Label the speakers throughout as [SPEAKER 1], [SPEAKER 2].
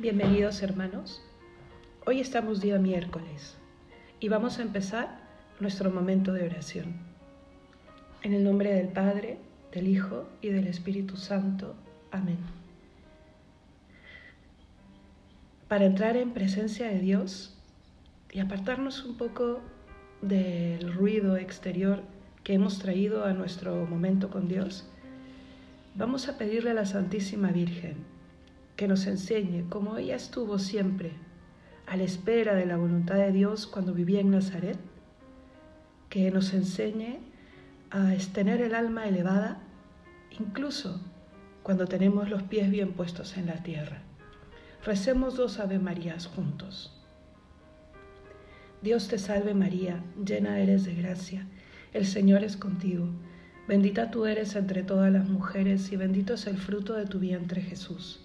[SPEAKER 1] Bienvenidos hermanos. Hoy estamos día miércoles y vamos a empezar nuestro momento de oración. En el nombre del Padre, del Hijo y del Espíritu Santo. Amén. Para entrar en presencia de Dios y apartarnos un poco del ruido exterior que hemos traído a nuestro momento con Dios, vamos a pedirle a la Santísima Virgen que nos enseñe, como ella estuvo siempre a la espera de la voluntad de Dios cuando vivía en Nazaret, que nos enseñe a tener el alma elevada, incluso cuando tenemos los pies bien puestos en la tierra. Recemos dos Ave Marías juntos. Dios te salve María, llena eres de gracia, el Señor es contigo, bendita tú eres entre todas las mujeres y bendito es el fruto de tu vientre Jesús.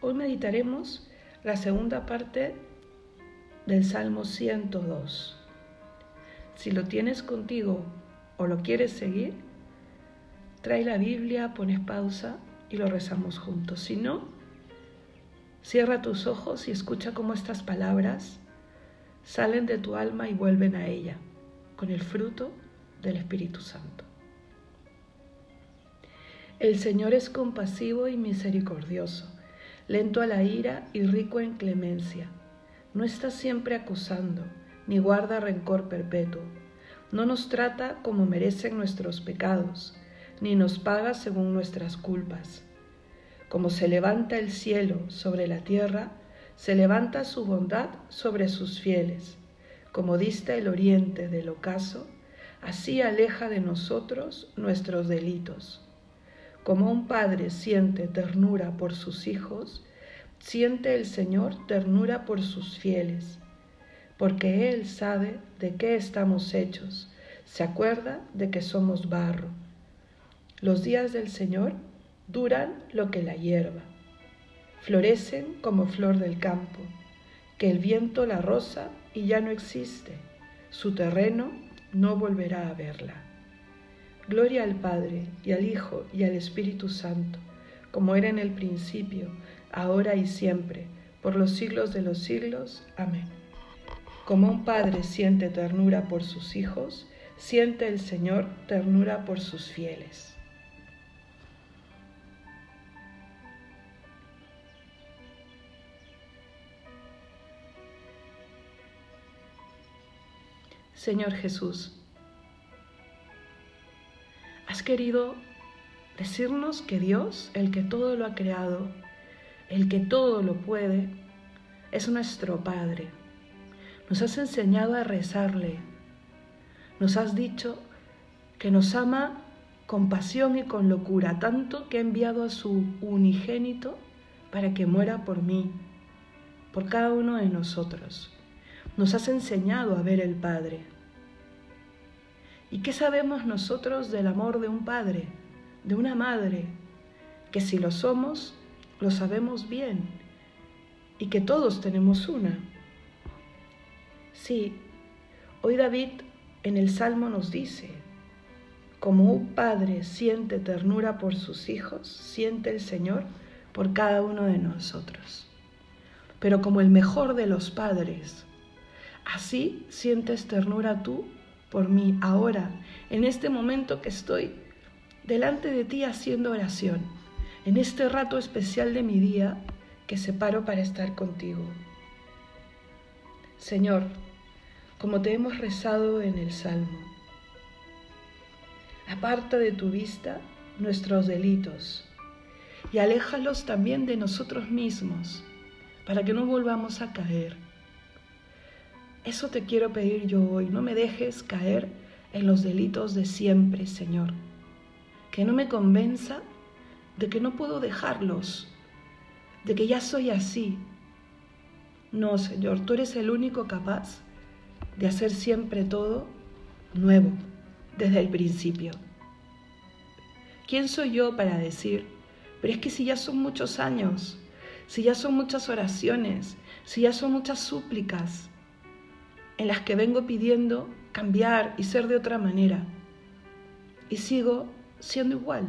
[SPEAKER 1] Hoy meditaremos la segunda parte del Salmo 102. Si lo tienes contigo o lo quieres seguir, trae la Biblia, pones pausa y lo rezamos juntos. Si no, cierra tus ojos y escucha cómo estas palabras salen de tu alma y vuelven a ella con el fruto del Espíritu Santo. El Señor es compasivo y misericordioso lento a la ira y rico en clemencia. No está siempre acusando, ni guarda rencor perpetuo. No nos trata como merecen nuestros pecados, ni nos paga según nuestras culpas. Como se levanta el cielo sobre la tierra, se levanta su bondad sobre sus fieles. Como dista el oriente del ocaso, así aleja de nosotros nuestros delitos. Como un padre siente ternura por sus hijos, siente el Señor ternura por sus fieles, porque Él sabe de qué estamos hechos, se acuerda de que somos barro. Los días del Señor duran lo que la hierba, florecen como flor del campo, que el viento la roza y ya no existe, su terreno no volverá a verla. Gloria al Padre y al Hijo y al Espíritu Santo, como era en el principio, ahora y siempre, por los siglos de los siglos. Amén. Como un padre siente ternura por sus hijos, siente el Señor ternura por sus fieles. Señor Jesús, querido decirnos que Dios, el que todo lo ha creado, el que todo lo puede, es nuestro Padre. Nos has enseñado a rezarle. Nos has dicho que nos ama con pasión y con locura, tanto que ha enviado a su unigénito para que muera por mí, por cada uno de nosotros. Nos has enseñado a ver el Padre. ¿Y qué sabemos nosotros del amor de un padre, de una madre? Que si lo somos, lo sabemos bien y que todos tenemos una. Sí, hoy David en el Salmo nos dice, como un padre siente ternura por sus hijos, siente el Señor por cada uno de nosotros. Pero como el mejor de los padres, así sientes ternura tú por mí ahora, en este momento que estoy delante de ti haciendo oración, en este rato especial de mi día que separo para estar contigo. Señor, como te hemos rezado en el Salmo, aparta de tu vista nuestros delitos y aléjalos también de nosotros mismos para que no volvamos a caer eso te quiero pedir yo hoy. No me dejes caer en los delitos de siempre, Señor. Que no me convenza de que no puedo dejarlos. de que ya soy así. No, Señor, tú eres el único capaz de hacer siempre todo nuevo, desde el principio. ¿Quién soy yo para decir, pero es que si ya son muchos años, si ya son muchas oraciones, si ya son muchas súplicas en las que vengo pidiendo cambiar y ser de otra manera, y sigo siendo igual?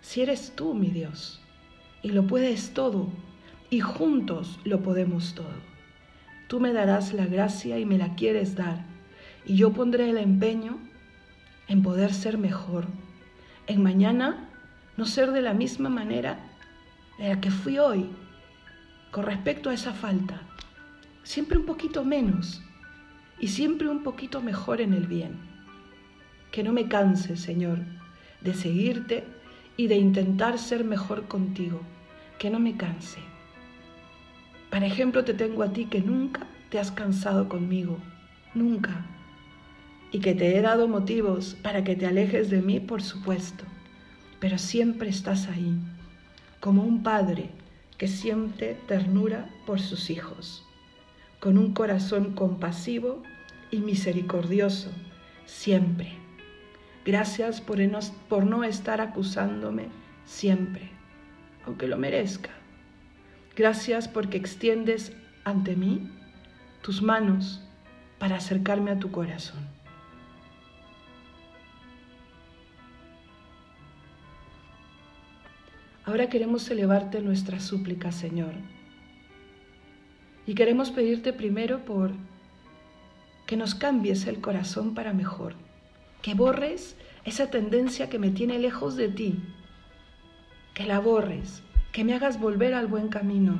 [SPEAKER 1] Si eres tú, mi Dios, y lo puedes todo, y juntos lo podemos todo. Tú me darás la gracia y me la quieres dar, y yo pondré el empeño en poder ser mejor, en mañana no ser de la misma manera de la que fui hoy, con respecto a esa falta, siempre un poquito menos y siempre un poquito mejor en el bien. Que no me canse, Señor, de seguirte y de intentar ser mejor contigo, que no me canse. Para ejemplo, te tengo a ti que nunca te has cansado conmigo, nunca. Y que te he dado motivos para que te alejes de mí, por supuesto, pero siempre estás ahí, como un padre que siente ternura por sus hijos, con un corazón compasivo y misericordioso, siempre. Gracias por no, estar acusándome siempre, aunque lo merezca. Gracias porque extiendes ante mí tus manos para acercarme a tu corazón. Ahora queremos elevarte nuestra súplica, Señor. Y queremos pedirte primero por que nos cambies el corazón para mejor que borres esa tendencia que me tiene lejos de ti, que la borres, que me hagas volver al buen camino,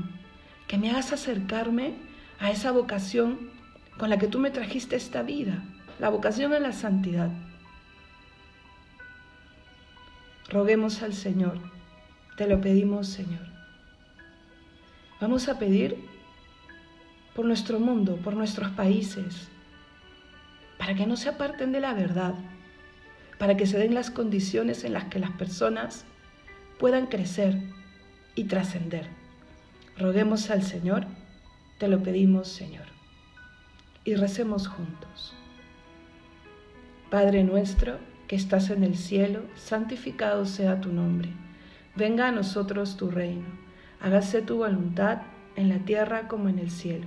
[SPEAKER 1] que me hagas acercarme a esa vocación con la que tú me trajiste esta vida, la vocación a la santidad. Roguemos al Señor, te lo pedimos Señor. Vamos a pedir por nuestro mundo, por nuestros países, para que no se aparten de la verdad, para que se den las condiciones en las que las personas puedan crecer y trascender. Roguemos al Señor, te lo pedimos Señor, y recemos juntos. Padre nuestro que estás en el cielo, santificado sea tu nombre. Venga a nosotros tu reino. Hágase tu voluntad en la tierra como en el cielo.